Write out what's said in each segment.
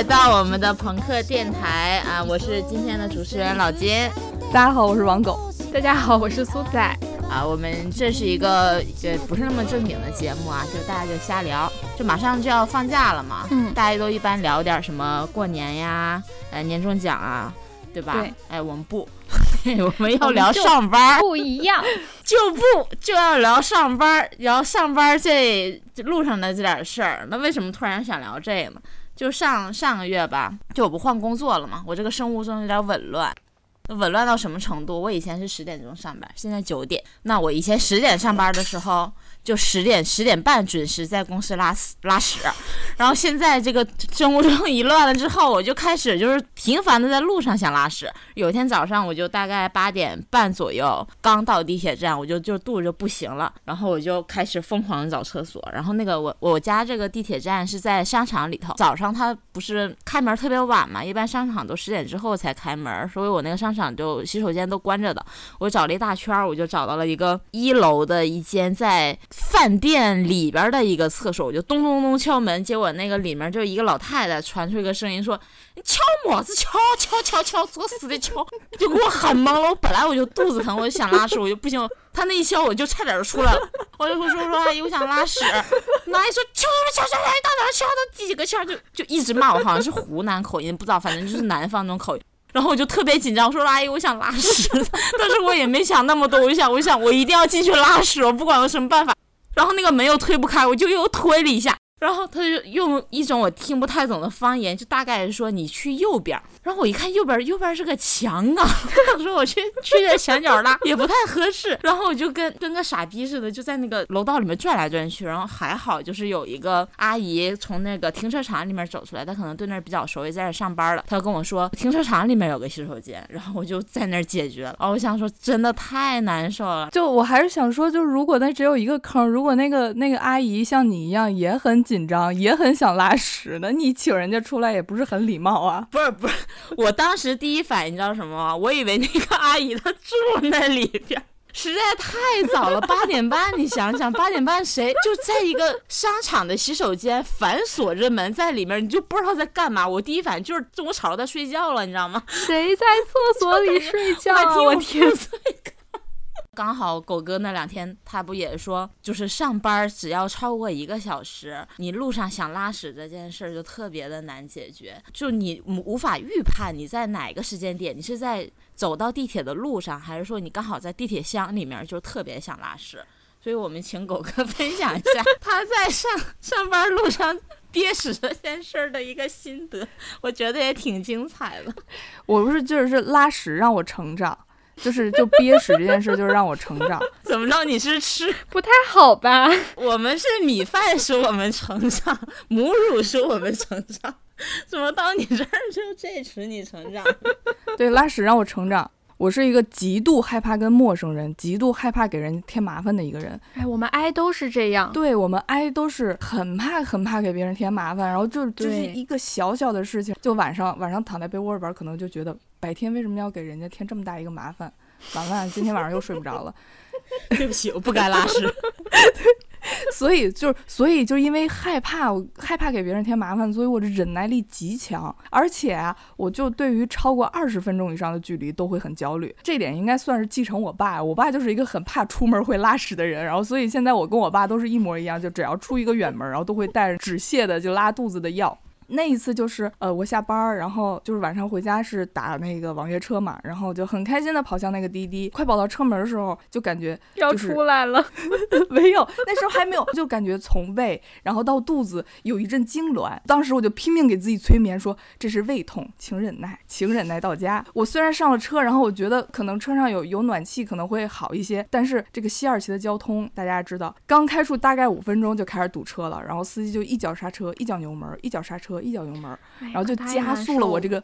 来到我们的朋克电台啊！我是今天的主持人老金。大家好，我是王狗。大家好，我是苏仔。啊，我们这是一个也不是那么正经的节目啊，就大家就瞎聊。就马上就要放假了嘛，嗯，大家都一般聊点什么过年呀，呃，年终奖啊，对吧？对。哎，我们不，我们要聊上班，不一样，就不就要聊上班，聊上班这路上的这点事儿。那为什么突然想聊这个呢？就上上个月吧，就我不换工作了嘛，我这个生物钟有点紊乱，紊乱到什么程度？我以前是十点钟上班，现在九点。那我以前十点上班的时候。就十点十点半准时在公司拉屎拉屎，然后现在这个生物钟一乱了之后，我就开始就是频繁的在路上想拉屎。有一天早上，我就大概八点半左右刚到地铁站，我就就肚子就不行了，然后我就开始疯狂的找厕所。然后那个我我家这个地铁站是在商场里头，早上它不是开门特别晚嘛，一般商场都十点之后才开门，所以我那个商场就洗手间都关着的。我找了一大圈，我就找到了一个一楼的一间在。饭店里边的一个厕所，我就咚咚咚敲门，结果那个里面就一个老太太传出一个声音说：“你敲么子？敲敲敲敲，作死的敲！”就给我喊懵了。我本来我就肚子疼，我就想拉屎，我就不行。他那一敲，我就差点就出来了。我就说说说阿姨，我想拉屎。那阿姨说敲敲敲敲，到哪敲到第几个敲，就就一直骂我，好像是湖南口音，不知道，反正就是南方那种口音。然后我就特别紧张，我说阿姨，我想拉屎。但是我也没想那么多，我就想，我想我一定要进去拉屎，我不管用什么办法。然后那个门又推不开，我就又推了一下。然后他就用一种我听不太懂的方言，就大概是说你去右边。然后我一看右边，右边是个墙啊，我说我去去这墙角拉 也不太合适。然后我就跟跟个傻逼似的，就在那个楼道里面转来转去。然后还好就是有一个阿姨从那个停车场里面走出来，她可能对那儿比较熟，也在那上班了。她跟我说停车场里面有个洗手间，然后我就在那儿解决了。哦，我想说真的太难受了。就我还是想说，就如果那只有一个坑，如果那个那个阿姨像你一样也很。紧张也很想拉屎呢，你请人家出来也不是很礼貌啊。不是不是，我当时第一反应你知道什么吗？我以为那个阿姨她住那里边，实在太早了，八点半。你想想，八点半谁就在一个商场的洗手间反锁着门在里面，你就不知道在干嘛。我第一反应就是中午吵着她睡觉了，你知道吗？谁在厕所里睡觉？我天！刚好狗哥那两天他不也说，就是上班只要超过一个小时，你路上想拉屎这件事儿就特别的难解决，就你无法预判你在哪个时间点，你是在走到地铁的路上，还是说你刚好在地铁箱里面就特别想拉屎。所以我们请狗哥分享一下他在上上班路上 憋屎这件事儿的一个心得，我觉得也挺精彩的。我不是就是拉屎让我成长。就是就憋屎这件事，就是让我成长。怎么着？你是吃 不太好吧？我们是米饭使我们成长，母乳使我们成长。怎么到你这儿就这使你成长？对，拉屎让我成长。我是一个极度害怕跟陌生人，极度害怕给人添麻烦的一个人。哎，我们挨都是这样。对我们挨都是很怕很怕给别人添麻烦，然后就就是一个小小的事情，就晚上晚上躺在被窝里边，可能就觉得白天为什么要给人家添这么大一个麻烦？完了，今天晚上又睡不着了。对不起，我不该拉屎。所以就是，所以就因为害怕，我害怕给别人添麻烦，所以我的忍耐力极强。而且啊，我就对于超过二十分钟以上的距离都会很焦虑。这点应该算是继承我爸。我爸就是一个很怕出门会拉屎的人，然后所以现在我跟我爸都是一模一样，就只要出一个远门，然后都会带着止泻的就拉肚子的药。那一次就是，呃，我下班儿，然后就是晚上回家是打那个网约车嘛，然后就很开心的跑向那个滴滴，快跑到车门的时候，就感觉 要出来了，没有，那时候还没有，就感觉从胃然后到肚子有一阵痉挛，当时我就拼命给自己催眠说这是胃痛，请忍耐，请忍耐到家。我虽然上了车，然后我觉得可能车上有有暖气可能会好一些，但是这个西二旗的交通大家知道，刚开出大概五分钟就开始堵车了，然后司机就一脚刹车，一脚油门，一脚刹车。一脚油门，然后就加速了我这个，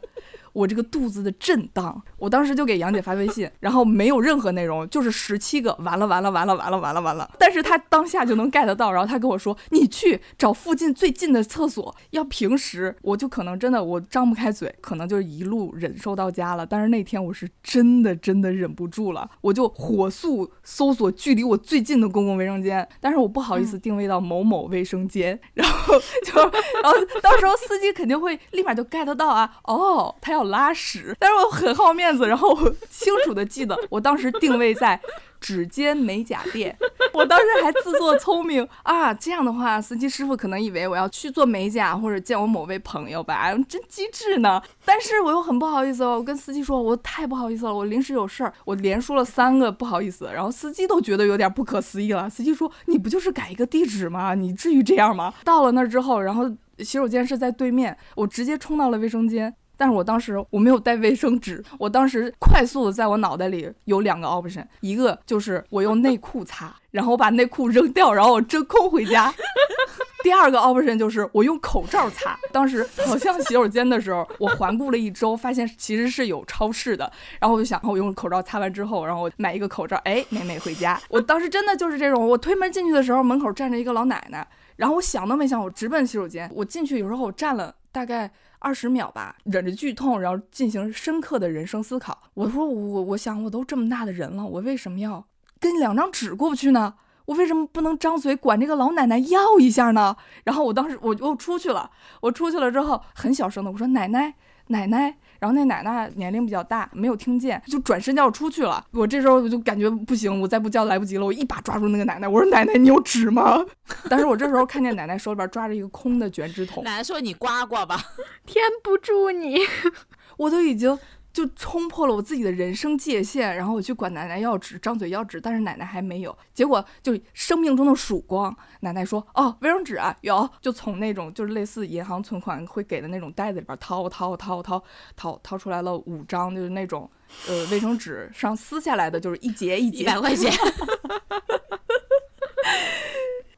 我这个肚子的震荡。我当时就给杨姐发微信，然后没有任何内容，就是十七个完了完了完了完了完了完了。但是她当下就能 get 到，然后她跟我说：“你去找附近最近的厕所。”要平时我就可能真的我张不开嘴，可能就是一路忍受到家了。但是那天我是真的真的忍不住了，我就火速搜索距离我最近的公共卫生间，但是我不好意思定位到某某卫生间，然后就然后到时候司机肯定会立马就 get 到啊，哦，他要拉屎，但是我很好面子，然后我清楚的记得 我当时定位在。指尖美甲店，我当时还自作聪明啊，这样的话，司机师傅可能以为我要去做美甲或者见我某位朋友吧，真机智呢。但是我又很不好意思哦，我跟司机说，我太不好意思了，我临时有事儿，我连说了三个不好意思，然后司机都觉得有点不可思议了。司机说，你不就是改一个地址吗？你至于这样吗？到了那儿之后，然后洗手间是在对面，我直接冲到了卫生间。但是我当时我没有带卫生纸，我当时快速的在我脑袋里有两个 option，一个就是我用内裤擦，然后我把内裤扔掉，然后我真空回家；第二个 option 就是我用口罩擦。当时好像洗手间的时候，我环顾了一周，发现其实是有超市的，然后我就想，我用口罩擦完之后，然后买一个口罩，哎，美美回家。我当时真的就是这种，我推门进去的时候，门口站着一个老奶奶，然后我想都没想，我直奔洗手间。我进去有时候我站了大概。二十秒吧，忍着剧痛，然后进行深刻的人生思考。我说我我想我都这么大的人了，我为什么要跟两张纸过不去呢？我为什么不能张嘴管这个老奶奶要一下呢？然后我当时我就出去了，我出去了之后很小声的我说奶奶奶奶。然后那奶奶年龄比较大，没有听见，就转身要出去了。我这时候我就感觉不行，我再不叫来不及了。我一把抓住那个奶奶，我说：“奶奶，你有纸吗？” 但是我这时候看见奶奶手里边抓着一个空的卷纸筒。奶奶说：“你刮刮吧，天不助你。”我都已经。就冲破了我自己的人生界限，然后我去管奶奶要纸，张嘴要纸，但是奶奶还没有。结果就生命中的曙光，奶奶说：“哦，卫生纸啊，有。”就从那种就是类似银行存款会给的那种袋子里边掏掏掏掏掏掏出来了五张，就是那种呃卫生纸上撕下来的，就是一节一节，一百块钱。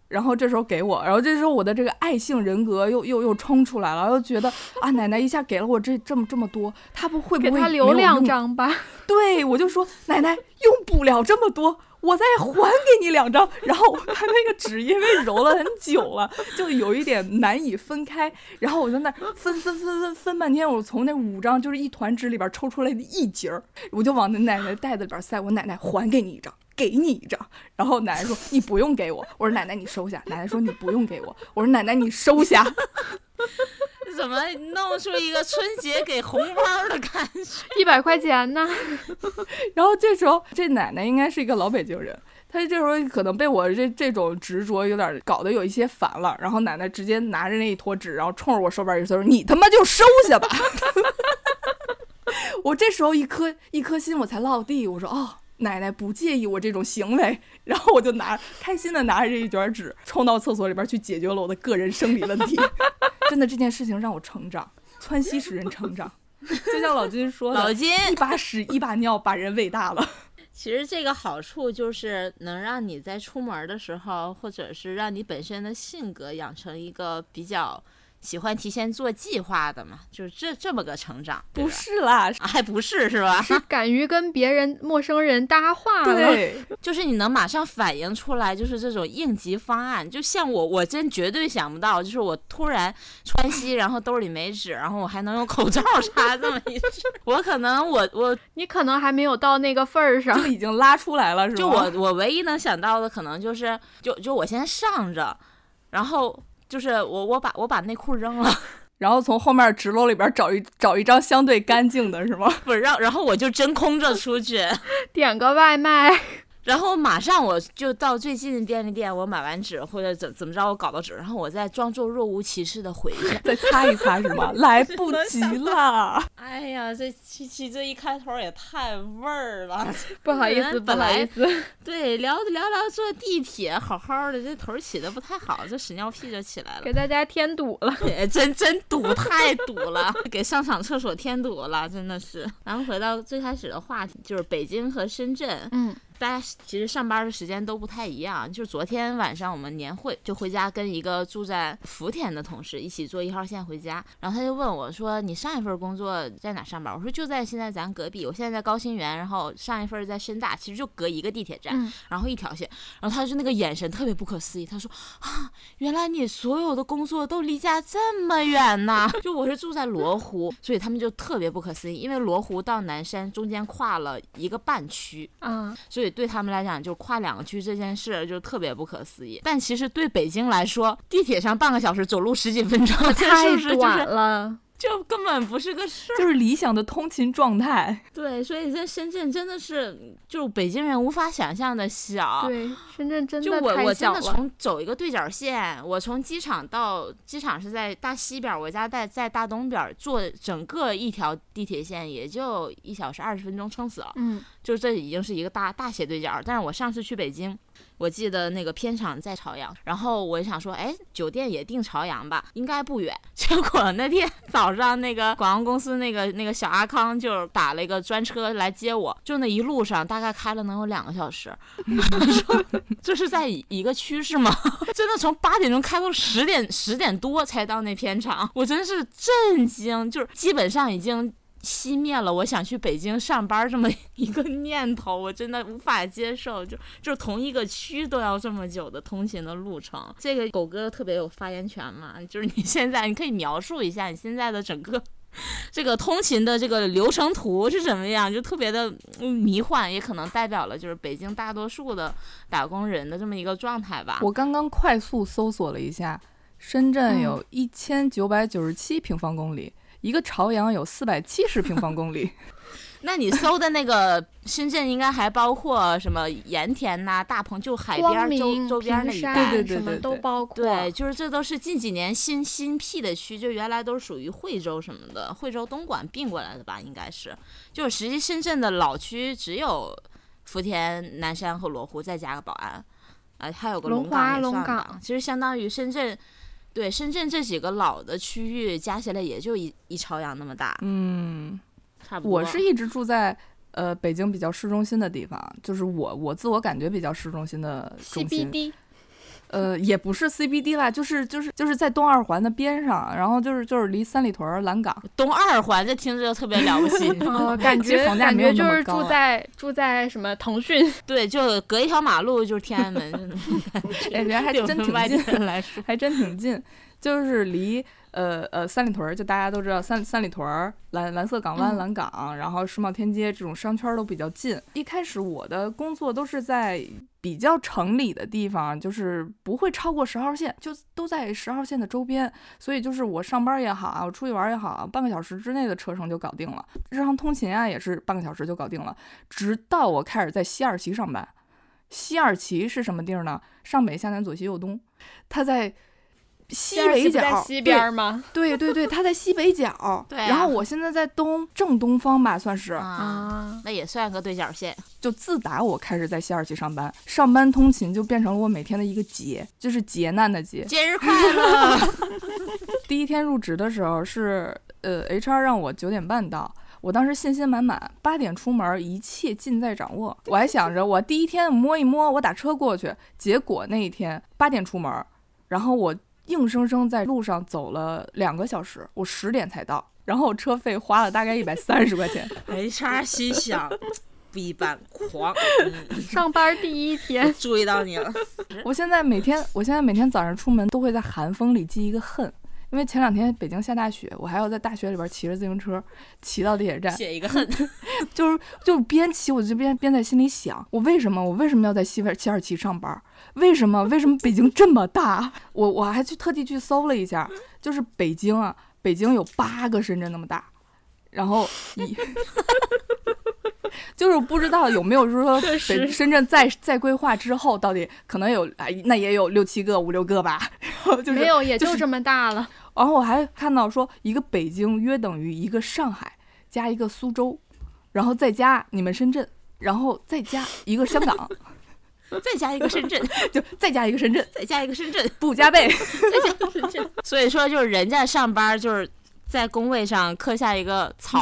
然后这时候给我，然后这时候我的这个爱性人格又又又冲出来了，又觉得啊，奶奶一下给了我这这么这么多，他不会不会留两张吧？对，我就说奶奶用不了这么多，我再还给你两张。然后他那个纸因为揉了很久了，就有一点难以分开。然后我在那分分分分分半天，我从那五张就是一团纸里边抽出来的一截儿，我就往那奶奶袋子里边塞。我奶奶还给你一张。给你一张，然后奶奶说你不用给我，我说奶奶你收下。奶奶说你不用给我，我说奶奶你收下。怎么弄出一个春节给红包的感觉？一百块钱呢？然后这时候这奶奶应该是一个老北京人，她这时候可能被我这这种执着有点搞得有一些烦了。然后奶奶直接拿着那一坨纸，然后冲着我手边一说：“你他妈就收下吧。”我这时候一颗一颗心我才落地，我说哦。奶奶不介意我这种行为，然后我就拿开心的拿着这一卷纸冲到厕所里边去解决了我的个人生理问题。真的这件事情让我成长，窜稀使人成长，就像老金说的，老金一把屎一把尿把人喂大了。其实这个好处就是能让你在出门的时候，或者是让你本身的性格养成一个比较。喜欢提前做计划的嘛，就是这这么个成长，不是啦，还不是是吧？是敢于跟别人陌生人搭话，对，就是你能马上反应出来，就是这种应急方案。就像我，我真绝对想不到，就是我突然穿 西，然后兜里没纸，然后我还能用口罩插这么一支。我可能我我 你可能还没有到那个份儿上，就已经拉出来了，是吧？就我我唯一能想到的可能就是，就就我先上着，然后。就是我，我把我把内裤扔了，然后从后面纸篓里边找一找一张相对干净的，是吗？不是，然然后我就真空着出去，点个外卖。然后马上我就到最近的便利店，我买完纸或者怎怎么着，我搞到纸，然后我再装作若无其事的回去，再擦一擦是吗？来不及了！哎呀，这七七这一开头也太味儿了，不好意思，不好意思。对，聊着聊聊坐地铁，好好的，这头起的不太好，这屎尿屁就起来了，给大家添堵了，真真堵，太堵了，给上场厕所添堵了，真的是。咱们回到最开始的话题，就是北京和深圳，嗯。大家其实上班的时间都不太一样。就是昨天晚上我们年会，就回家跟一个住在福田的同事一起坐一号线回家，然后他就问我说：“你上一份工作在哪上班？”我说：“就在现在咱隔壁，我现在在高新园，然后上一份在深大，其实就隔一个地铁站，嗯然后一条线。”然后他就那个眼神特别不可思议，他说：“啊，原来你所有的工作都离家这么远呐！就我是住在罗湖，所以他们就特别不可思议，因为罗湖到南山中间跨了一个半区，啊，所以对他们来讲，就跨两个区这件事就特别不可思议。但其实对北京来说，地铁上半个小时，走路十几分钟，太短了。就根本不是个事儿？就是理想的通勤状态。对，所以在深圳真的是就北京人无法想象的小。对，深圳真就的太我我真的小了。从走一个对角线，我从机场到机场是在大西边儿，我家在在大东边儿，坐整个一条地铁线也就一小时二十分钟，撑死了。嗯，就这已经是一个大大斜对角。但是我上次去北京，我记得那个片场在朝阳，然后我想说，哎，酒店也订朝阳吧，应该不远。结果那天早上，那个广告公司那个那个小阿康就打了一个专车来接我，就那一路上大概开了能有两个小时。说这是在一个区是吗？真的从八点钟开到十点十点多才到那片场，我真是震惊，就是基本上已经。熄灭了我想去北京上班这么 一个念头，我真的无法接受。就就同一个区都要这么久的通勤的路程，这个狗哥特别有发言权嘛？就是你现在你可以描述一下你现在的整个 这个通勤的这个流程图是什么样，就特别的嗯 迷幻，也可能代表了就是北京大多数的打工人的这么一个状态吧。我刚刚快速搜索了一下，深圳嗯有一千九百九十七平方公里，一个朝阳有四百七十平方公里。那你搜的那个深圳应该还包括什么盐田呐、大鹏，就海边儿周、周边儿那一带。对对对什么都包括。对，就是这都是近几年新新辟的区，就原来都是属于惠州什么的，惠州、东莞并过来的吧，应该是。就是实际深圳的老区只有福田、南山和罗湖，再加个宝安，啊、还有个龙龙岗也算吧岗。其实相当于深圳，对深圳这几个老的区域加起来也就一一朝阳那么大，嗯，差不多。我是一直住在呃北京比较市中心的地方，就是我我自我感觉比较市中心的中心。CBD 呃，也不是 CBD 啦，就是就是就是在东二环的边上，然后就是就是离三里屯儿蓝港。东二环，这听着就特别了不起，感 觉房价没有感觉就是住在住在什么腾讯，对，就隔一条马路就是天安门，真的哎，人还真挺近。还真挺近，就是离呃呃三里屯儿，就大家都知道三三里屯儿、蓝蓝色港湾、嗯蓝港，然后世贸天阶这种商圈儿都比较近。一开始我的工作都是在比较城里的地方，就是不会超过十号线，就都在十号线的周边，所以就是我上班也好啊，我出去玩儿也好啊，半个小时之内的车程就搞定了。日常通勤啊也是半个小时就搞定了，直到我开始在西二旗上班。西二旗是什么地儿呢？上北下南左西右东，它在西北角，在西边儿吗？对对对对，它在西北角。对啊然后我现在在东正东方吧，算是。啊，啊，那也算个对角线。就自打我开始在西二旗上班，上班通勤就变成了我每天的一个劫，就是劫难的劫。节日快乐！第一天入职的时候是呃，HR 让我九点半到。我当时信心满满，八点出门，一切尽在掌握。我还想着，我第一天摸一摸，我打车过去。结果那一天八点出门，然后我硬生生在路上走了两个小时，我十点才到，然后车费花了大概一百三十块钱。HR 心想，不一般，狂，嗯，上班第一天，注意到你了。我现在每天，我现在每天早上出门都会在寒风里记一个恨，因为前两天北京下大雪，我还要在大雪里边骑着自行车骑到地铁站，写一个恨，就是就边骑我就边边在心里想，我为什么我为什么要在西边西二旗上班？为什么为什么北京这么大？我我还去特地去搜了一下，就是北京啊，北京有八个深圳那么大，然后一。就是不知道有没有说深圳再再规划之后，到底可能有哎，那也有六七个、五六个吧。然后就是没有，也就就是这么大了。然后我还看到说，一个北京约等于一个上海加一个苏州，然后再加你们深圳，然后再加一个香港，再加一个深圳，就再加一个深圳，再加一个深圳，不加倍。再加一个深圳。所以说，就是人家上班就是在工位上刻下一个草，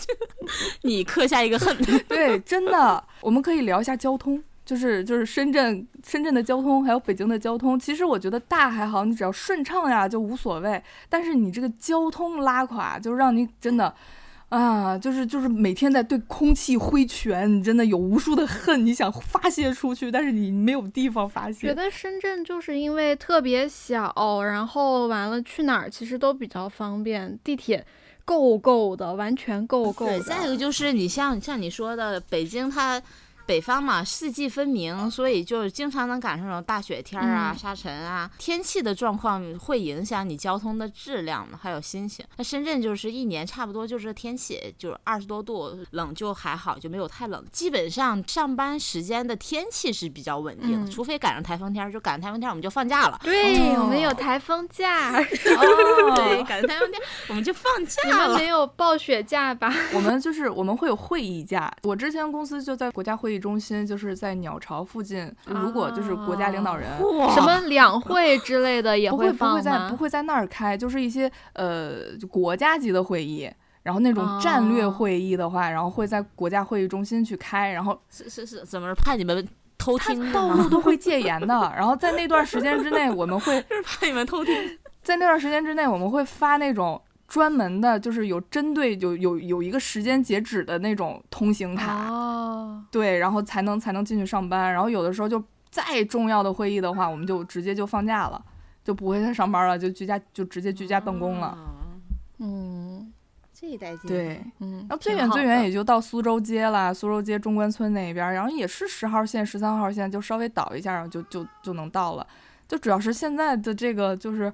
你刻下一个恨。对，真的，我们可以聊一下交通。就是就是深圳深圳的交通，还有北京的交通，其实我觉得大还好，你只要顺畅呀就无所谓。但是你这个交通拉垮，就让你真的啊，就是就是每天在对空气挥拳，你真的有无数的恨，你想发泄出去，但是你没有地方发泄。觉得深圳就是因为特别小，然后完了去哪儿其实都比较方便，地铁够够的，完全够够的。对，再一个就是你像像你说的，北京它。北方嘛，四季分明，所以就经常能赶上那种大雪天啊、沙尘啊，天气的状况会影响你交通的质量还有心情。那深圳就是一年差不多就是天气，就是二十多度，冷就还好，就没有太冷。基本上上班时间的天气是比较稳定的，除非赶上台风天，就赶上台风天我们就放假了。对，我们有台风假。哦对，赶上台风天我们就放假了。你们没有暴雪假吧？我们就是我们会有会议假。我之前公司就在国家会议。中心就是在鸟巢附近，如果就是国家领导人什么两会之类的也会放不会在不会在那儿开，就是一些呃国家级的会议，然后那种战略会议的话，然后会在国家会议中心去开，然后 是是是怎么怕你们偷听？道路都会 戒严的，然后在那段时间之内，我们会怕你们偷听，在那段时间之内，我们会发那种。专门的，就是有针对有有有一个时间截止的那种通行卡，哦，对，然后才能才能进去上班。然后有的时候就再重要的会议的话，我们就直接就放假了，就不会再上班了，就居家就直接居家办公了。嗯，这一带劲。对，嗯，然后最远最远也就到苏州街了，苏州街中关村那边，然后也是十号线、十三号线，就稍微倒一下，然后就就就能到了。就主要是现在的这个就是。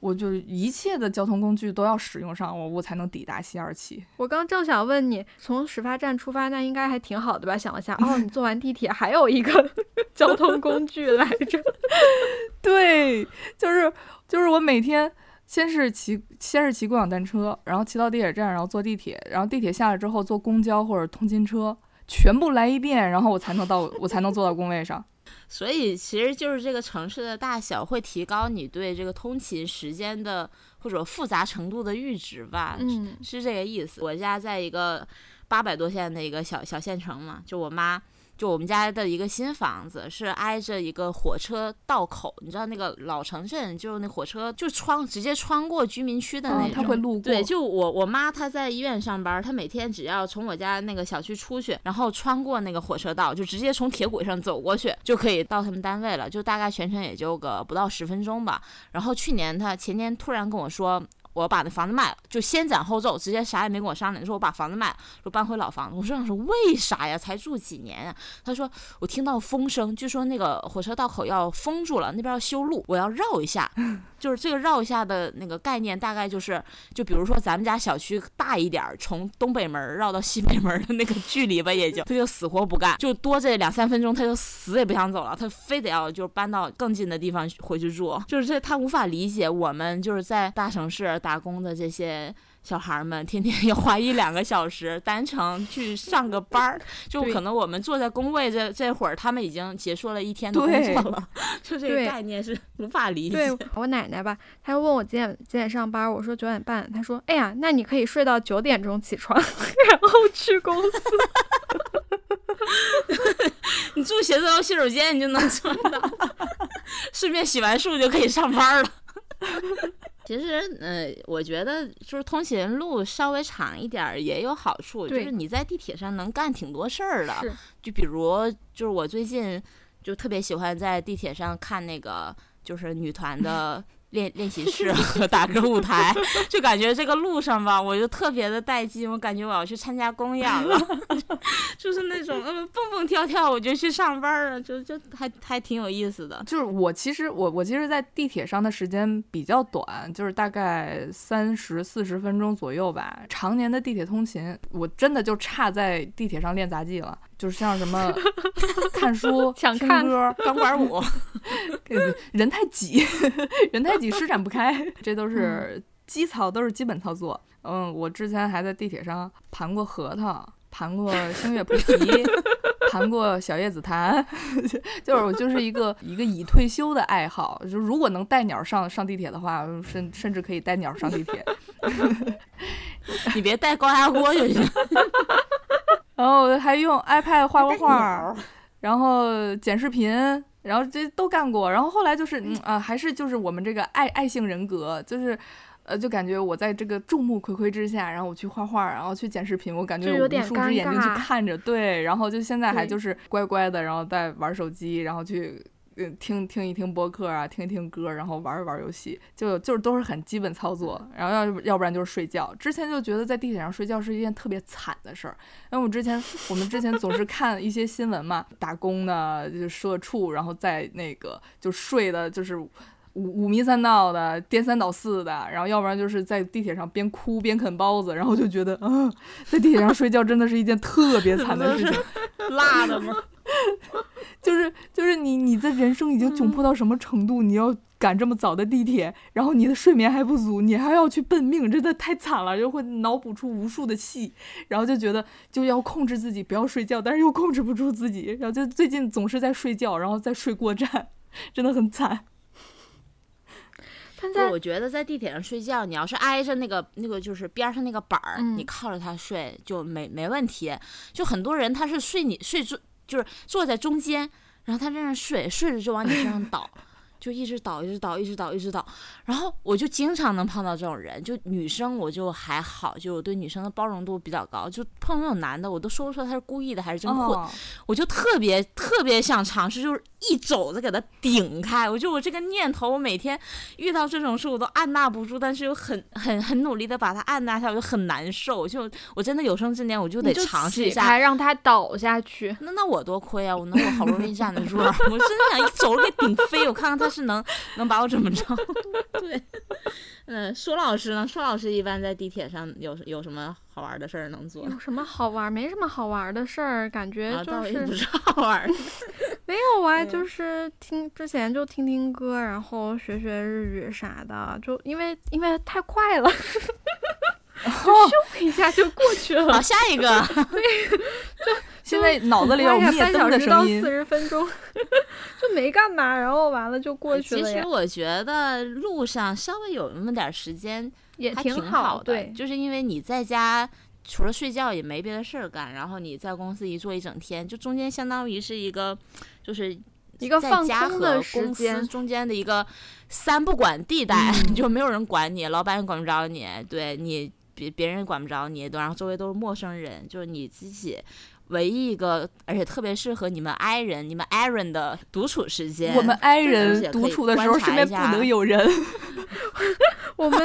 我就一切的交通工具都要使用上，我我才能抵达西二旗。我刚正想问你，从始发站出发，那应该还挺好的吧？想了下，哦，你坐完地铁还有一个 交通工具来着。对，就是就是我每天先是骑先是骑共享单车，然后骑到地铁站，然后坐地铁，然后地铁下来之后坐公交或者通勤车，全部来一遍，然后我才能到我才能坐到工位上。所以其实就是这个城市的大小会提高你对这个通勤时间的或者复杂程度的阈值吧，嗯，是这个意思。我家在一个八百多线的一个小小县城嘛，就我妈。就我们家的一个新房子是挨着一个火车道口，你知道那个老城镇，就是那火车就穿直接穿过居民区的那种。他会路过。对，就我我妈她在医院上班，她每天只要从我家那个小区出去，然后穿过那个火车道，就直接从铁轨上走过去，就可以到他们单位了。就大概全程也就个不到十分钟吧。然后去年她前年突然跟我说。我把那房子卖了，就先斩后奏，直接啥也没跟我商量，说我把房子卖了，说搬回老房子。我说说为啥呀？才住几年啊？他说我听到风声，据说那个火车道口要封住了，那边要修路，我要绕一下。就是这个绕一下的那个概念，大概就是，就比如说咱们家小区大一点儿，从东北门绕到西北门的那个距离吧，也就他就死活不干，就多这两三分钟，他就死也不想走了，他非得要就搬到更近的地方回去住，就是这他无法理解我们就是在大城市打工的这些。小孩们天天 要花一两个小时单程去上个班儿，就可能我们坐在工位这这会儿，他们已经结束了一天的工作了，就这个概念是无法理解。我奶奶吧，她问我几点几点上班，我说九点半，她说：“哎呀，那你可以睡到九点钟起床，然后去公司。你住写字楼洗手间，你就能做到，顺便洗完漱就可以上班了。”其实，呃，我觉得就是通勤路稍微长一点儿也有好处，就是你在地铁上能干挺多事儿的。就比如，就是我最近就特别喜欢在地铁上看那个，就是女团的。练练习室和打歌舞台，就感觉这个路上吧，我就特别的带劲，我感觉我要去参加公演了，就是那种嗯蹦蹦跳跳，我就去上班了，就就还还挺有意思的。就是我其实我我其实，在地铁上的时间比较短，就是大概三十四十分钟左右吧。常年的地铁通勤，我真的就差在地铁上练杂技了。就是像什么 看书、听歌、钢管舞，人太挤，人太挤，施展不开，这都是基操，都是基本操作。嗯，我之前还在地铁上盘过核桃，盘过星月菩提，盘过小叶紫檀，就是我就是一个一个已退休的爱好。就如果能带鸟上上地铁的话，甚甚至可以带鸟上地铁。你别带高压锅就行。然后还用 iPad 画过画，然后剪视频，然后这都干过。然后后来就是，嗯啊，还是就是我们这个爱爱性人格，就是。呃，就感觉我在这个众目睽睽之下，然后我去画画，然后去剪视频，我感觉有无数只眼睛去看着，对，然后就现在还就是乖乖的，然后在玩手机，然后去嗯听听一听播客啊，听一听歌，然后玩一玩游戏，就就是都是很基本操作，然后要要不然就是睡觉。之前就觉得在地铁上睡觉是一件特别惨的事儿，因为我之前我们之前总是看一些新闻嘛，打工的就社畜，然后在那个就睡的就是。五五迷三道的，颠三倒四的，然后要不然就是在地铁上边哭边啃包子，然后就觉得啊，在地铁上睡觉真的是一件特别惨的事情。辣的吗？就是就是你你的人生已经窘迫到什么程度？你要赶这么早的地铁，然后你的睡眠还不足，你还要去奔命，真的太惨了，就会脑补出无数的戏，然后就觉得就要控制自己不要睡觉，但是又控制不住自己，然后就最近总是在睡觉，然后在睡过站，真的很惨。我觉得在地铁上睡觉，你要是挨着那个那个就是边上那个板儿，你靠着它睡就没没问题。就很多人他是睡你睡坐就是坐在中间，然后他在那睡，睡着就往你身上倒。就一直倒，一直倒，一直倒，一直倒，然后我就经常能碰到这种人。就女生我就还好，就我对女生的包容度比较高。就碰到那种男的，我都说不出来他是故意的还是真混。我就特别特别想尝试，就是一肘子给他顶开。我就我这个念头，我每天遇到这种事我都按捺不住，但是又很很很努力的把它按捺下，我就很难受。就我真的有生之年我就得尝试一下，让他倒下去。那那我多亏啊！我能我好不容易站得住，我真的想一肘子给顶飞，我看看他。是能能把我怎么着？对，嗯，舒老师呢？舒老师一般在地铁上有有什么好玩的事儿能做？有什么好玩？没什么好玩的事儿，感觉就是不是好玩。没有啊，就是听之前就听听歌，然后学学日语啥的，就因为因为太快了。咻一下就过去了。好，下一个。就现在脑子里有灭灯的声音。四十分钟 就没干嘛，然后完了就过去了。其实我觉得路上稍微有那么点时间也挺好的，对，就是因为你在家除了睡觉也没别的事儿干，然后你在公司一坐一整天，就中间相当于是一个就是一个放空的时间中间的一个三不管地带，就没有人管你，老板也管不着你，对你。别别人管不着你，然后周围都是陌生人，就是你自己唯一一个，而且特别适合你们 I 人、你们 I 人的独处时间。我们 I 人独处的时候身边不能有人。我们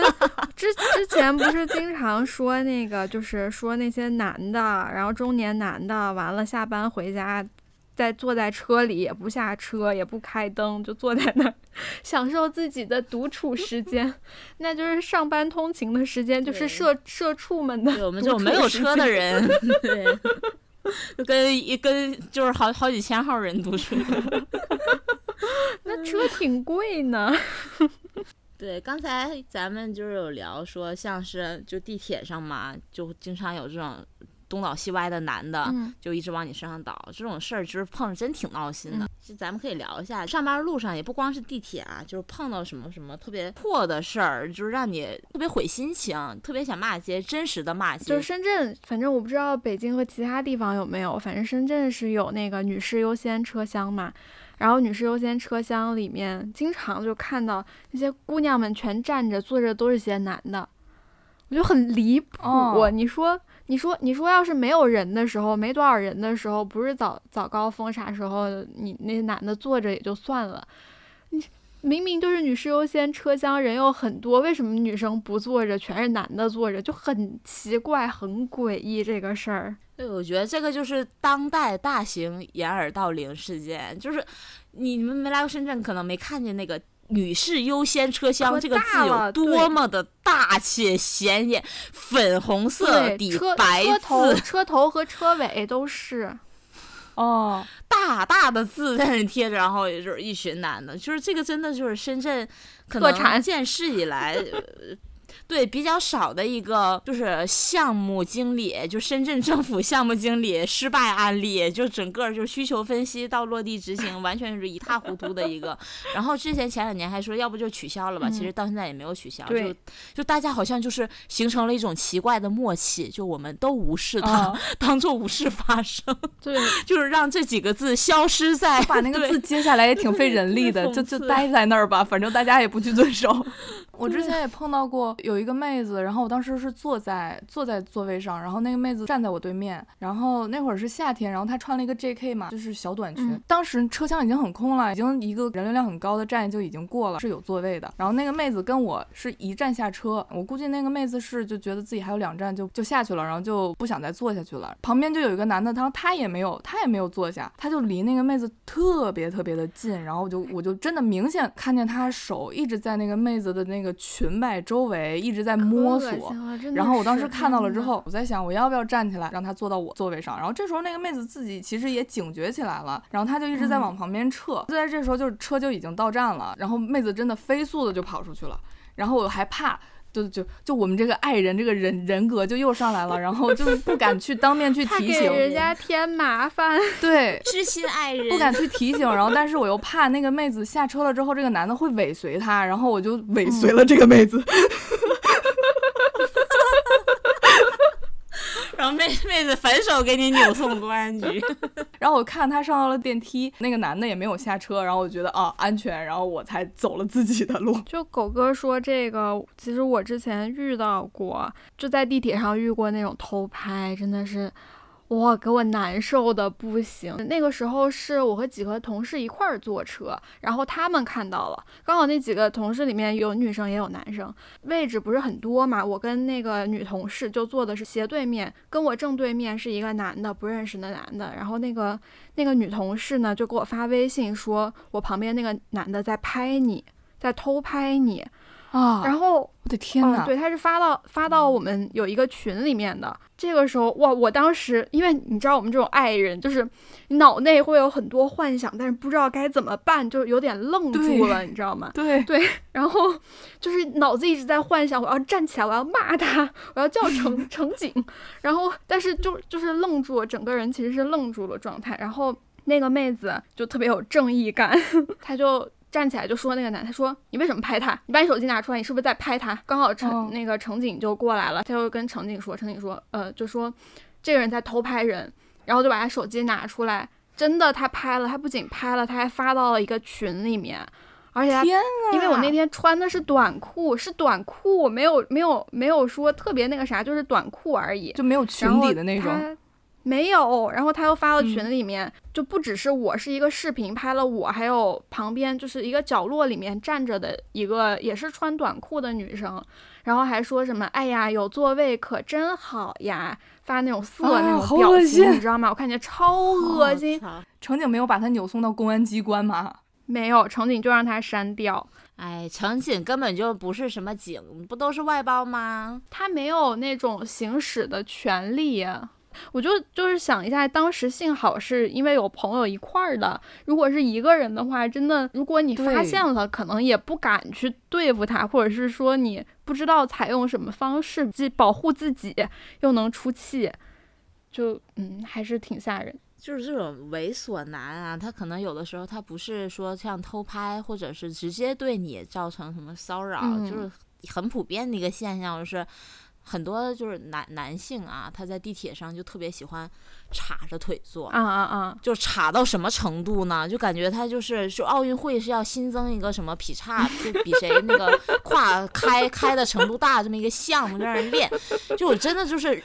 之之前不是经常说那个，就是说那些男的，然后中年男的，完了下班回家。在坐在车里也不下车也不开灯，就坐在那儿享受自己的独处时间，那就是上班通勤的时间，就是社社畜们的。我们这种没有车的人，对，跟一跟就是好好几千号人读书。那车挺贵呢。对，刚才咱们就是有聊说，像是就地铁上嘛，就经常有这种。东倒西歪的男的，就一直往你身上倒，这种事儿就是碰着真挺闹心的。就咱们可以聊一下，上班路上也不光是地铁啊，就是碰到什么什么特别破的事儿，就是让你特别毁心情，特别想骂街，真实的骂街。就是深圳，反正我不知道北京和其他地方有没有，反正深圳是有那个女士优先车厢嘛。然后女士优先车厢里面，经常就看到那些姑娘们全站着，坐着都是些男的，我就很离谱。你说。你说，你说，要是没有人的时候，没多少人的时候，不是早早高峰啥时候，你那男的坐着也就算了，你明明就是女士优先车厢，人又很多，为什么女生不坐着，全是男的坐着，就很奇怪，很诡异这个事儿。对，我觉得这个就是当代大型掩耳盗铃事件，就是你们没来过深圳，可能没看见那个。女士优先车厢这个字有多么的大且显眼，粉红色底白字，车头、车头和车尾都是，哦，大大的字在那贴着，然后也就是一群男的，就是这个真的就是深圳可能建市以来对比较少的一个就是项目经理，就深圳政府项目经理失败案例，就整个就需求分析到落地执行，完全是一塌糊涂的一个。然后之前前两年还说要不就取消了吧，其实到现在也没有取消，就对就大家好像就是形成了一种奇怪的默契，就我们都无视它，啊当做无事发生，对，就是让这几个字消失在把那个字接下来也挺费人力的，就就待在那儿吧，反正大家也不去遵守。我之前也碰到过有一个妹子，然后我当时是坐在坐在座位上，然后那个妹子站在我对面，然后那会儿是夏天，然后她穿了一个 JK 嘛，就是小短裙。嗯当时车厢已经很空了，已经一个人流量很高的站就已经过了，是有座位的。然后那个妹子跟我是一站下车，我估计那个妹子是就觉得自己还有两站就就下去了，然后就不想再坐下去了。旁边就有一个男的，他说他也没有他也没有坐下，他就离那个妹子特别特别的近，然后我就我就真的明显看见他手一直在那个妹子的那个裙摆周围一直在摸索然后我当时看到了之，后，我在想我要不要站起来让他坐到我座位上。然后这时候那个妹子自己其实也警觉起来了，然后她就一直在嗯往旁边撤。就在这时候，就是车就已经到站了，然后妹子真的飞速的就跑出去了。然后我还怕。就就就我们这个爱人这个人人格就又上来了，然后就是不敢去当面去提醒，人家添麻烦。对，知心爱人，不敢去提醒，然后但是我又怕那个妹子下车了之后，这个男的会尾随她，然后我就尾随了这个妹子。然后妹妹子反手给你扭送公安局。然后我看他上到了电梯，那个男的也没有下车，然后我觉得啊安全，然后我才走了自己的路。就狗哥说这个，其实我之前遇到过，就在地铁上遇过那种偷拍，真的是。哇，给我难受的不行。那个时候是我和几个同事一块儿坐车，然后他们看到了，刚好那几个同事里面有女生也有男生，位置不是很多嘛。我跟那个女同事就坐的是斜对面，跟我正对面是一个男的，不认识的男的。然后那个那个女同事呢，就给我发微信说，我旁边那个男的在拍你，在偷拍你。啊！然后我的天呐，嗯，对，他是发到发到我们有一个群里面的。这个时候，哇，我当时因为你知道我们这种爱人，就是脑内会有很多幻想，但是不知道该怎么办，就有点愣住了，你知道吗？对然后就是脑子一直在幻想，我要站起来，我要骂他，我要叫 乘乘警，然后但是就就是愣住了，整个人其实是愣住了状态。然后那个妹子就特别有正义感，她就。站起来就说那个男，他说你为什么拍他？你把你手机拿出来，你是不是在拍他？刚好乘、哦那个乘警就过来了，他就跟乘警说，乘警说，呃，就说这个人在偷拍人，然后就把他手机拿出来，真的他拍了，他不仅拍了，他还发到了一个群里面，而且他！因为我那天穿的是短裤，是短裤，没有没有没有说特别那个啥，就是短裤而已。就没有裙底的那种，他没有，然后他又发到嗯群里面，就不只是我是一个视频拍了我，还有旁边就是一个角落里面站着的一个也是穿短裤的女生，然后还说什么哎呀有座位可真好呀，发那种色啊那种表情，恶心你知道吗？我看见超恶心，乘警没有把他扭送到公安机关吗？没有乘警就让他删掉。哎，乘警根本就不是什么警，不都是外包吗？他没有那种行使的权利呀。我就就是想一下，当时幸好是因为有朋友一块儿的，如果是一个人的话，真的，如果你发现了，可能也不敢去对付他，或者是说你不知道采用什么方式，既保护自己又能出气，就嗯，还是挺吓人。就是这种猥琐男啊，他可能有的时候他不是说像偷拍，或者是直接对你造成什么骚扰，嗯就是很普遍的一个现象，就是很多就是男男性啊，他在地铁上就特别喜欢叉着腿坐。啊啊啊！就叉到什么程度呢？就感觉他就是说奥运会是要新增一个什么劈叉，就比谁那个胯开开的程度大这么一个项目，就让人练。就我真的就是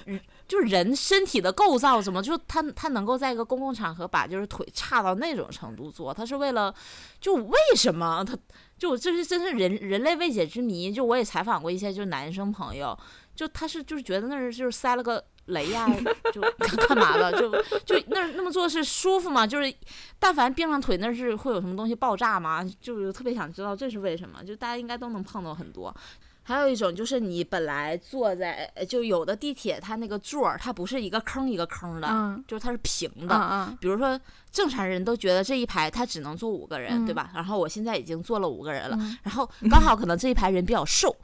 就是人身体的构造怎么就他他能够在一个公共场合把就是腿叉到那种程度做，他是为了就为什么他就这是真是人人类未解之谜。就我也采访过一些就是男生朋友，就他是就是觉得那儿就是塞了个雷呀、就干嘛的，就就那儿那么做是舒服吗？就是但凡并上腿那是会有什么东西爆炸吗？就是特别想知道这是为什么。就大家应该都能碰到很多。还有一种就是你本来坐在，呃就有的地铁它那个座儿它不是一个坑一个坑的，嗯就是它是平嗯的。嗯比如说正常人都觉得这一排他只能坐五个人，嗯对吧？然后我现在已经坐了五个人了，嗯然后刚好可能这一排人比较瘦。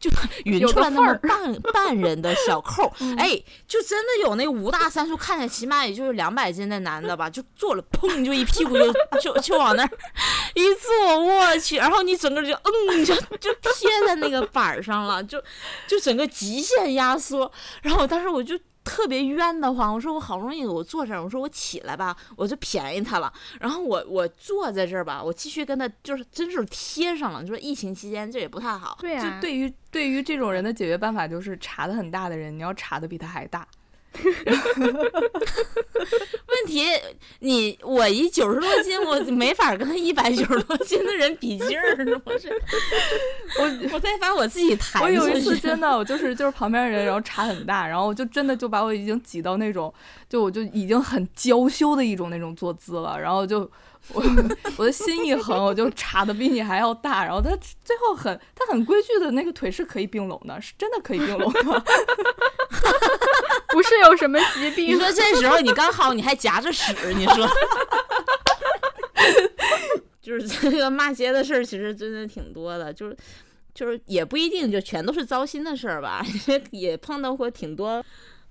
就匀出来那么半半人的小 扣哎，就真的有那五大三粗，看起来起码也就是两百斤的男的吧，就坐了，砰就一屁股就就就往那儿一坐，我去，然后你整个就嗯就就贴在那个板上了，就就整个极限压缩，然后当时我就。特别冤得慌，我说我好不容易我坐这儿，我说我起来吧，我就便宜他了。然后我我坐在这儿吧，我继续跟他就是真是贴上了。你说疫情期间这也不太好，对啊，就对于对于这种人的解决办法就是查的很大的人，你要查的比他还大。问题你我一九十多斤，我没法跟他一百九十多斤的人比劲儿，我是 我我再把我自己抬我有一次 真的，我就是就是旁边人，然后差很大，然后我就真的就把我已经挤到那种，就我就已经很娇羞的一种那种坐姿了，然后就 我我的心一横，我就查的比你还要大，然后他最后很他很规矩的那个腿是可以并拢的，是真的可以并拢的。不是有什么疾病你，说这时候你刚好你还夹着屎，你说，就是这个骂街的事儿，其实真的挺多的，就是就是也不一定就全都是糟心的事儿吧，也也碰到过挺多，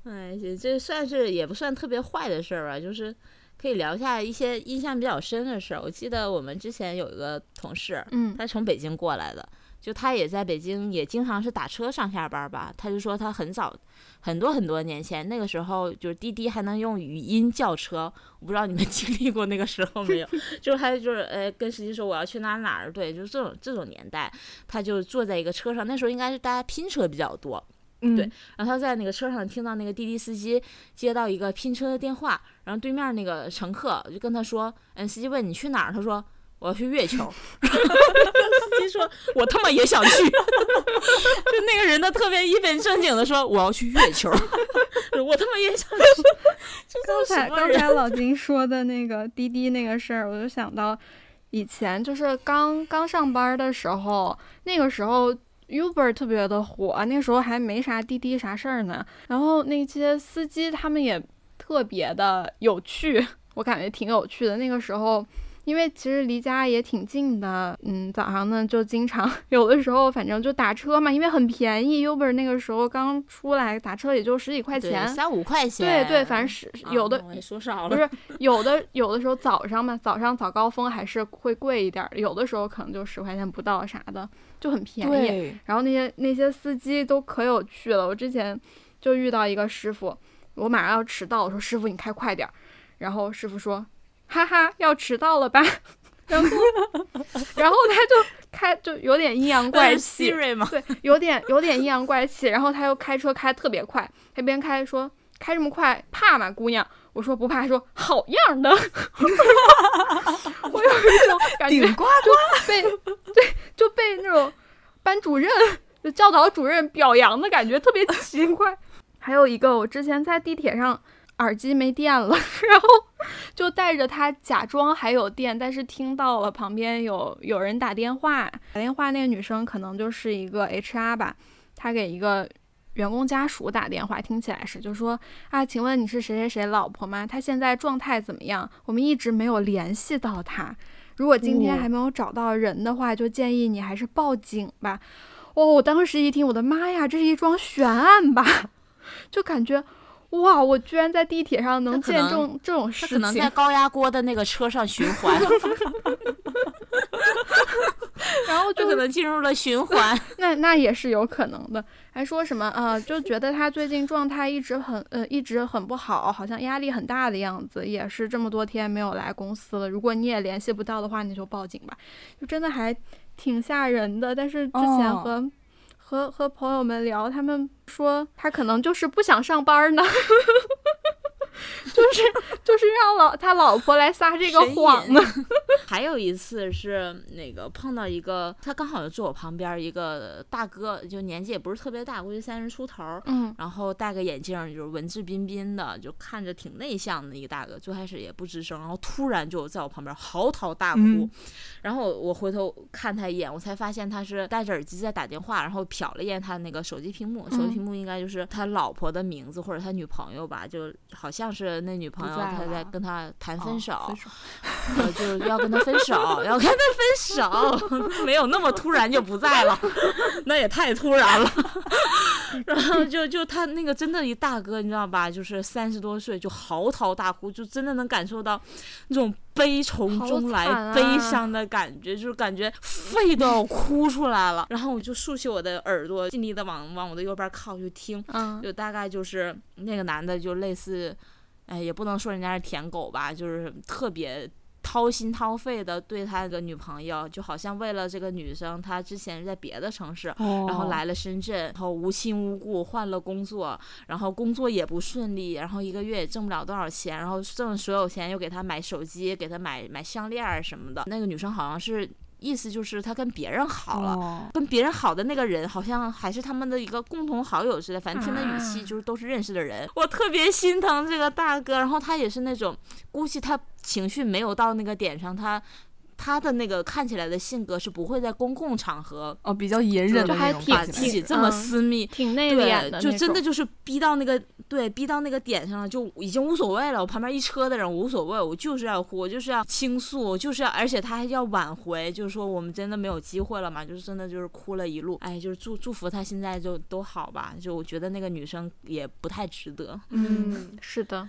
哎，这这算是也不算特别坏的事儿吧，就是可以聊一下一些印象比较深的事儿。我记得我们之前有一个同事，嗯他从北京过来的，就他也在北京，也经常是打车上下班吧。他就说他很早，很多很多年前，那个时候就是滴滴还能用语音叫车，我不知道你们经历过那个时候没有？就是他就是呃跟司机说我要去哪儿哪儿，对，就是这种这种年代，他就坐在一个车上，那时候应该是大家拼车比较多，嗯，对然后他在那个车上听到那个滴滴司机接到一个拼车的电话，然后对面那个乘客就跟他说，嗯，司机问你去哪儿，他说我要去月球，司机说我他妈也想去，就那个人他特别一本正经的说我要去月球，我他妈也想去，就刚？才刚才老金说的那个滴滴那个事儿，我就想到以前就是刚刚上班的时候，那个时候 Uber 特别的火，那时候还没啥滴滴啥事儿呢。然后那些司机他们也特别的有趣，我感觉挺有趣的。那个时候。因为其实离家也挺近的，嗯，早上呢就经常 有的时候反正就打车嘛，因为很便宜，Uber 那个时候刚出来打车也就十几块钱，三五块钱，对对，反正是有的啊说少了，不是有的有的时候早上嘛，早上早高峰还是会贵一点儿，有的时候可能就十块钱不到啥的，就很便宜。然后那些那些司机都可有趣了，我之前就遇到一个师傅，我马上要迟到，我说师傅你开快点儿，然后师傅说哈哈要迟到了吧，然后然后他就开就有点阴阳怪气，对，有点有点阴阳怪气，然后他又开车开特别快，他边开说开这么快怕吗，姑娘？我说不怕，说好样的，我有一种感觉就被对就被那种班主任就教导主任表扬的感觉，特别奇怪。还有一个，我之前在地铁上耳机没电了，然后就带着它假装还有电，但是听到了旁边有有人打电话，打电话那个女生可能就是一个 HR 吧，她给一个员工家属打电话，听起来是就说啊，请问你是谁谁谁老婆吗？她现在状态怎么样？我们一直没有联系到她。如果今天哦还没有找到人的话，就建议你还是报警吧。哦，我当时一听，我的妈呀，这是一桩悬案吧？就感觉哇，我居然在地铁上能见证这种这种他事情可能在。高压锅的那个车上循环，然后就就可能进入了循环。那那也是有可能的，还说什么啊、呃就觉得他最近状态一直很呃一直很不好，好像压力很大的样子，也是这么多天没有来公司了。如果你也联系不到的话，你就报警吧，就真的还挺吓人的。但是之前哦和、和朋友们聊，他们说他可能就是不想上班呢。就是就是让老他老婆来撒这个谎呢，还有一次是那个碰到一个，他刚好就坐我旁边一个大哥，就年纪也不是特别大，估计三十出头。嗯然后戴个眼镜，就是文质彬彬的，就看着挺内向的一个大哥。最开始也不吱声，然后突然就在我旁边嚎啕大哭。嗯然后我回头看他一眼，我才发现他是戴着耳机在打电话，然后瞟了一眼他那个手机屏幕，手机嗯屏幕应该就是他老婆的名字或者他女朋友吧，就好像是那女朋友在他在跟他谈哦分手。分手呃，就是要跟他分手，要跟他分手，没有那么突然就不在了。那也太突然了。然后就就他那个真的一大哥，你知道吧？就是三十多岁就嚎啕大哭，就真的能感受到那种悲从中来、啊悲伤的感觉，就是感觉肺都要哭出来了。然后我就竖起我的耳朵，尽力的往往我的右边靠去听，嗯，就大概就是那个男的就类似，哎，也不能说人家是舔狗吧，就是特别。掏心掏肺的对他的女朋友，就好像为了这个女生，他之前在别的城市，然然后来了深圳，然后无亲无故换了工作，然后工作也不顺利，然后一个月也挣不了多少钱，然后挣所有钱又给他买手机，给他买买项链什么的。那个女生好像是意思就是他跟别人好了。了，跟别人好的那个人，好像还是他们的一个共同好友似的，反正听的语气啊就是都是认识的人。我特别心疼这个大哥，然后他也是那种，估计他情绪没有到那个点上，他他的那个看起来的性格是不会在公共场合哦，比较隐忍的那种就还挺把自己这么嗯私密。挺内敛的对，就真的就是逼到那个对，逼到那个点上了，就已经无所谓了。我旁边一车的人无所谓，我就是要哭，我就是要倾诉，我就是要，而且他还要挽回，就是说我们真的没有机会了嘛，就是真的就是哭了一路。哎，就是祝祝福他现在就都好吧。就我觉得那个女生也不太值得，嗯，是的，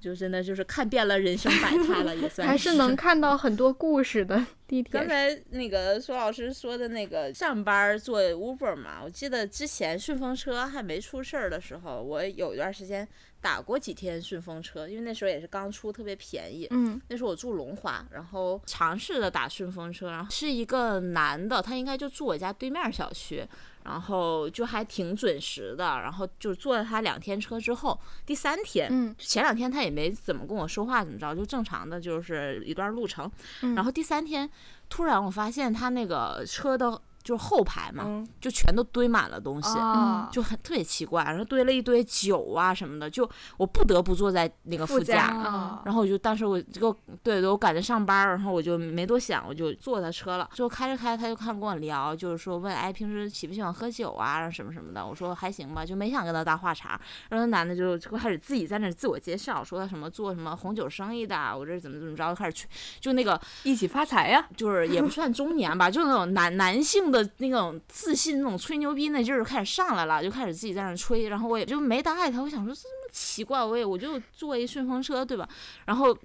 就真的就是看遍了人生百态了，也算还是能看到很多故事的地铁刚。才那个苏老师说的那个上班坐 Uber 嘛，我记得之前顺风车还没出事儿的时候，我有一段时间打过几天顺风车，因为那时候也是刚出，特别便宜。嗯那时候我住龙华，然后尝试着打顺风车，然后是一个男的，他应该就住我家对面小区，然后就还挺准时的，然后就坐了他两天车之后，第三天，嗯前两天他也没怎么跟我说话，怎么着，就正常的就是一段路程。嗯然后第三天，突然我发现他那个车的就是后排嘛，嗯就全都堆满了东西。啊，就很特别奇怪，然后堆了一堆酒啊什么的，就我不得不坐在那个副副驾啊然后我就当时我这个对对，我赶着上班儿，然后我就没多想，我就坐他车了。就开着开着，他就看跟我聊，就是说问哎平时喜不喜欢喝酒啊什么什么的。我说还行吧，就没想跟他搭话茬。然后那男的就就开始自己在那儿自我介绍，说他什么做什么红酒生意的，我这怎么怎么着，就开始去就那个一起发财呀，就是也不算中年吧，就是那种男男性的那种自信、那种吹牛逼那劲儿开始上来了，就开始自己在那吹，然后我也就没搭理他。我想说这么奇怪，我也我就坐一顺风车，对吧？然后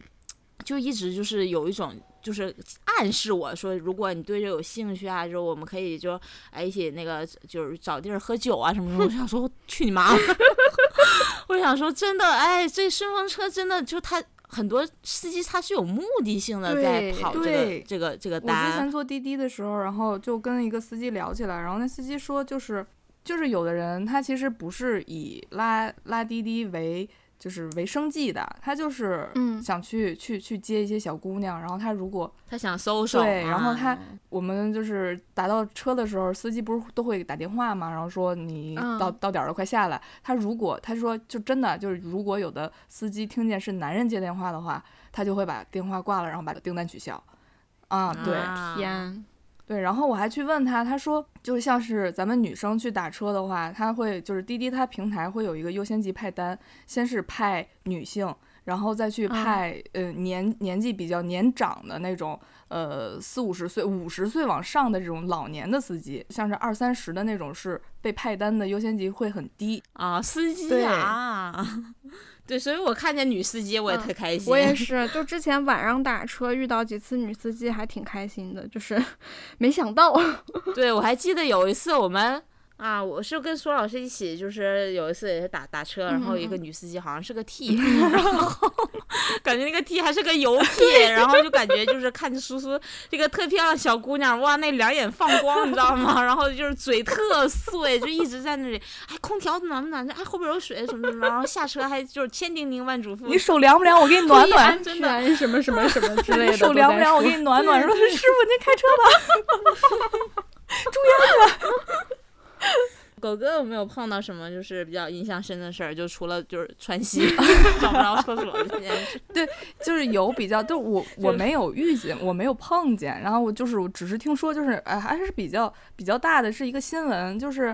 就一直就是有一种。就是暗示我说，如果你对这有兴趣啊，就是我们可以就哎一起那个就是找地儿喝酒啊什么什么。我想说去你妈！我想说真的，哎，这顺风车真的就他很多司机他是有目的性的在跑这个这个这个我之前。坐滴滴的时候，然后就跟一个司机聊起来，然后那司机说，就是就是有的人他其实不是以拉拉滴滴为就是为生计的，他就是嗯想去去去接一些小姑娘，然后他如果他想搜手，对然后啊他我们就是打到车的时候，司机不是都会打电话嘛，然后说你嗯到、到点儿了，快下来。他如果他说就真的就是，如果有的司机听见是男人接电话的话，他就会把电话挂了，然后把订单取消。啊，对、啊天，对，然后我还去问他，他说就像是咱们女生去打车的话，他会就是滴滴他平台会有一个优先级派单，先是派女性。然后再去啊派、呃年年纪比较年长的那种呃四五十岁、五十岁往上的这种老年的司机，像是二三十的那种是被派单的优先级会很低。啊，司机对啊，对，所以我看见女司机我也嗯特开心。我也 是，就之前晚上打车遇到几次女司机，还挺开心的，就是 没想到，对，我还记得有一次我们啊，我是跟苏老师一起，就是有一次也是打打车，然后一个女司机好像是个 T，然后 感觉那个 T 还是个油 T，然后就感觉就是看着苏苏这个特漂亮小姑娘，哇，那两眼放光，你知道吗？然后就是嘴特碎，就一直在那里，哎，空调暖不暖？哎，后边有水什么什么，然后下车还就是千叮咛万嘱咐，你手凉不凉？我给你暖暖。真的什么什么什么之类的，你手凉不凉？我给你。你暖暖。说师傅您开车吧。狗哥有没有碰到什么就是比较印象深的事儿？就除了就是川西 找不着厕所这件事。对就是有比较，就我我没有遇见，我没有碰见，然后我就是我只是听说，就是哎还是比较比较大的是一个新闻，就是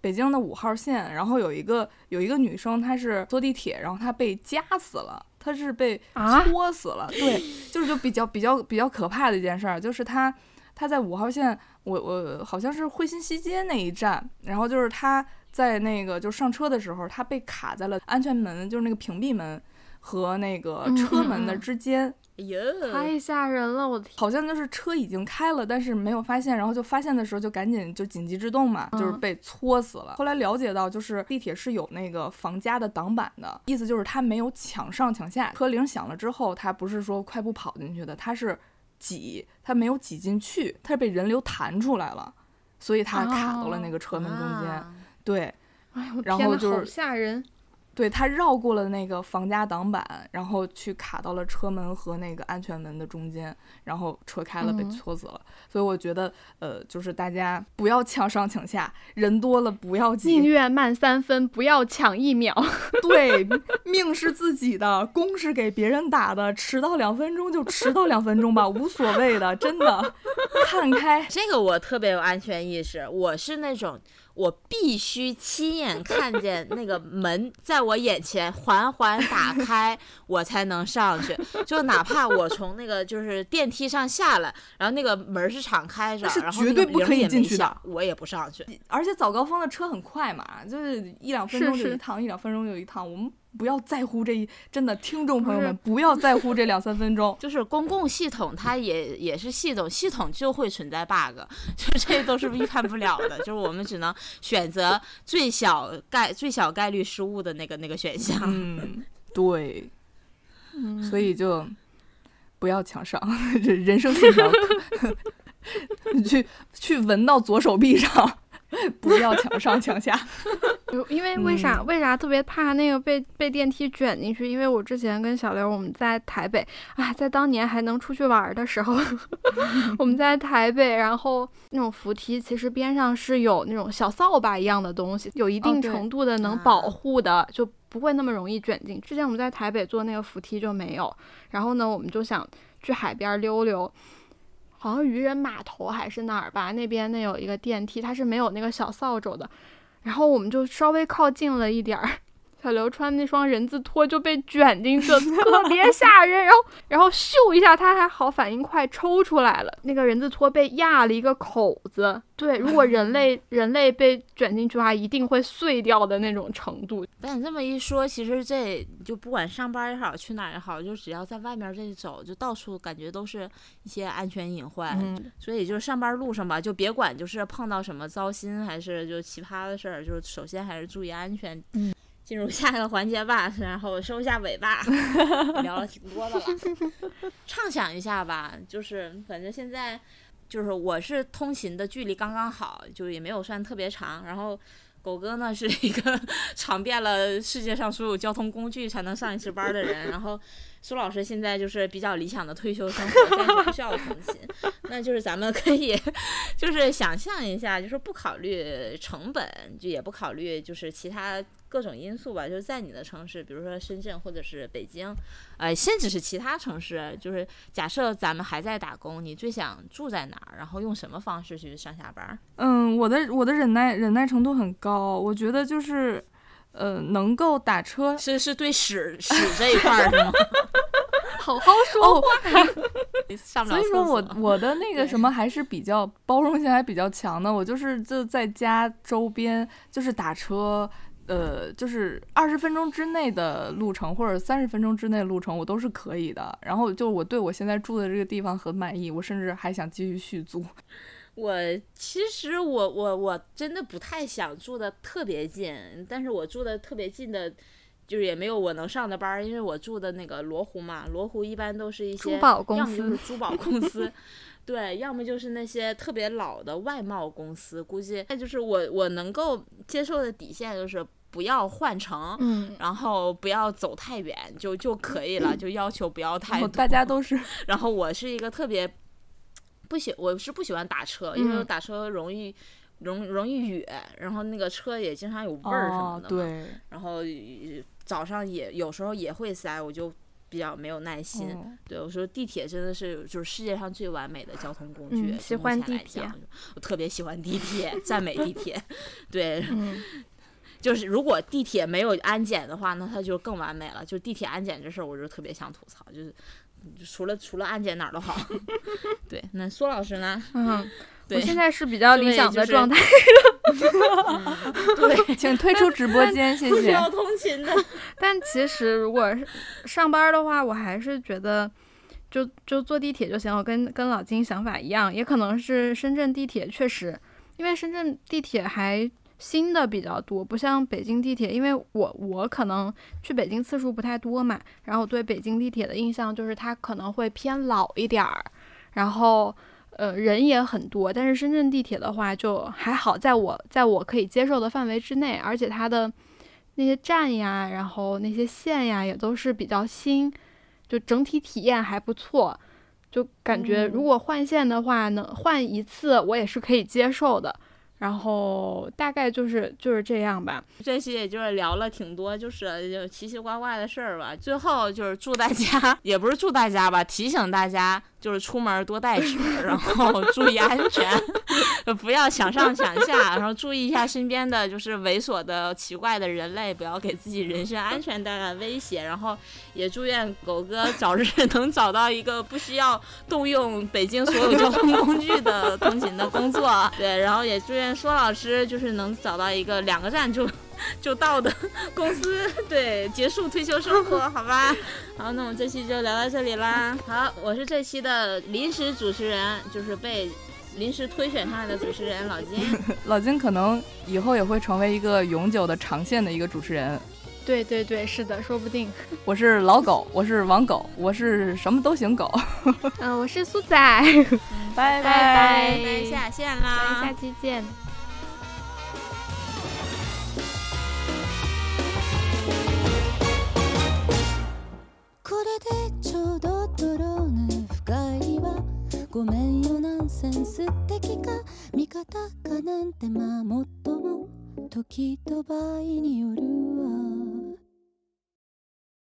北京的五号线，然后有一个有一个女生，她是坐地铁，然后她被夹死了，她是被啊戳死了，对，就是就比较比较比较可怕的一件事儿，就是她。他在五号线，我我好像是惠新西街那一站，然后就是他在那个就上车的时候，他被卡在了安全门，就是那个屏蔽门和那个车门的之间。哎呦，太吓人了！我的天，好像就是车已经开了，但是没有发现，然后就发现的时候就赶紧就紧急制动嘛，就是被搓死了。后来了解到，就是地铁是有那个防夹的挡板的，意思就是他没有抢上抢下。车铃响了之后，他不是说快步跑进去的，他是挤，他没有挤进去，他是被人流弹出来了，所以他卡到了那个车门中间。啊对，哎呦，然后就是吓人。对他绕过了那个防夹挡板，然后去卡到了车门和那个安全门的中间，然后车开了，被嗯戳死了。所以我觉得，呃，就是大家不要抢上抢下，人多了不要宁挤。愿慢三分，不要抢一秒。对，命是自己的，工是给别人打的，迟到两分钟就迟到两分钟吧，无所谓的，真的，看开。这个我特别有安全意识，我是那种我必须亲眼看见那个门在我眼前缓缓打开，我才能上去。就哪怕我从那个就是电梯上下来，然后那个门是敞开着是，然后绝对不可以进去的响我也不上去。而且早高峰的车很快嘛，就是一两分钟是就一趟，一两分钟就一趟。我们不要在乎这一，真的，听众朋友们不要在乎这两三分钟。就是公共系统，它也也是系统，系统就会存在 bug，就这都是预判不了的，就是我们只能选择最小概最小概率失误的那个那个选项。嗯，对，嗯，所以就不要抢上，这 人生信条，去去闻到左手臂上，不要强上强下。就因为为啥、嗯为啥特别怕那个被被电梯卷进去？因为我之前跟小刘我们在台北，啊，在当年还能出去玩儿的时候，我们在台北，然后那种扶梯其实边上是有那种小扫把一样的东西，有一定程度的能保护的，就不会那么容易卷进。之前我们在台北坐那个扶梯就没有，然后呢，我们就想去海边溜溜。好像渔人码头还是哪儿吧，那边那有一个电梯，它是没有那个小扫帚的，然后我们就稍微靠近了一点儿，小刘穿那双人字拖就被卷进去了，特别吓人。然后，然后咻一下，他还好反应快，抽出来了。那个人字拖被压了一个口子。对，如果人类 人类被卷进去的话，一定会碎掉的那种程度。但你这么一说，其实这就不管上班也好，去哪儿也好，就只要在外面这一走，就到处感觉都是一些安全隐患。嗯，所以就是上班路上吧，就别管就是碰到什么糟心还是就奇葩的事儿，就是首先还是注意安全。嗯进入下一个环节吧，然后收一下尾巴，聊了挺多的了。畅想一下吧，就是反正现在就是我是通勤的距离刚刚好，就也没有算特别长，然后。狗哥呢是一个 尝遍了世界上所有交通工具才能上一次班的人，然后苏老师现在就是比较理想的退休生活，暂时不需要通勤。那就是咱们可以就是想象一下，就是不考虑成本，就也不考虑就是其他各种因素吧，就是在你的城市，比如说深圳或者是北京，呃，甚至是其他城市，就是假设咱们还在打工，你最想住在哪儿，然后用什么方式去上下班儿？嗯，我的我的忍耐忍耐程度很高，我觉得就是，呃，能够打车是是对屎屎这一块儿是吗？好好说话。上不了所以说我我的那个什么还是比较包容性还比较强的，我就是就在家周边就是打车，呃，就是二十分钟之内的路程或者三十分钟之内的路程我都是可以的。然后就我对我现在住的这个地方很满意，我甚至还想继续续租。我其实我我我真的不太想住的特别近，但是我住的特别近的，就是也没有我能上的班儿，因为我住的那个罗湖嘛，罗湖一般都是一些珠宝公要么就是司珠宝公司，对，要么就是那些特别老的外贸公司，估计那就是我我能够接受的底线就是不要换乘。嗯，然后不要走太远就就可以了，就要求不要太多。然后大家都是 然后我是一个特别不喜，我是不喜欢打车，因为打车容易容容易哕，然后那个车也经常有味儿什么哦，的嘛。对，然后呃早上也有时候也会塞，我就比较没有耐心。嗯对我说地铁真的是就是世界上最完美的交通工具，喜欢地铁讲我特别喜欢地铁，赞美地铁。对，嗯，就是如果地铁没有安检的话，那它就更完美了。就地铁安检这事儿，我就特别想吐槽，就是除了除了安检哪儿都好。对，那苏老师呢？嗯，我对，现在是比较理想的状态。对，请退出直播间，谢谢。需要通勤的。但其实如果是上班的话，我还是觉得就就坐地铁就行。我跟跟老金想法一样，也可能是深圳地铁确实，因为深圳地铁还新的比较多，不像北京地铁。因为我我可能去北京次数不太多嘛，然后我对北京地铁的印象就是它可能会偏老一点儿，然后。呃，人也很多，但是深圳地铁的话就还好，在我在我可以接受的范围之内，而且它的那些站呀，然后那些线呀，也都是比较新，就整体体验还不错。就感觉如果换线的话，能换一次我也是可以接受的。然后大概就是就是这样吧。这期也就是聊了挺多，就是奇奇怪怪的事儿吧。最后就是祝大家，也不是祝大家吧，提醒大家就是出门多带纸，然后注意安全，不要想上想下，然后注意一下身边的就是猥琐的奇怪的人类，不要给自己人身安全带来威胁。然后也祝愿狗哥早日能找到一个不需要动用北京所有交通工具的通勤的工作。对，然后也祝愿说老师就是能找到一个两个站就就到的公司，对，结束退休生活，好吧？好，那我们这期就聊到这里啦。好，我是这期的临时主持人，就是被临时推选上来的主持人老金。老金可能以后也会成为一个永久的长线的一个主持人。对对对，是的，说不定。我是老狗，我是王狗，我是什么都行狗。嗯，我是苏仔，拜拜拜那下线咱啦，下期见。これでちょうどドローヌ深入りは ごめんよ。ナンセンス的か。味方かなんて。まあもっとも。時と場合による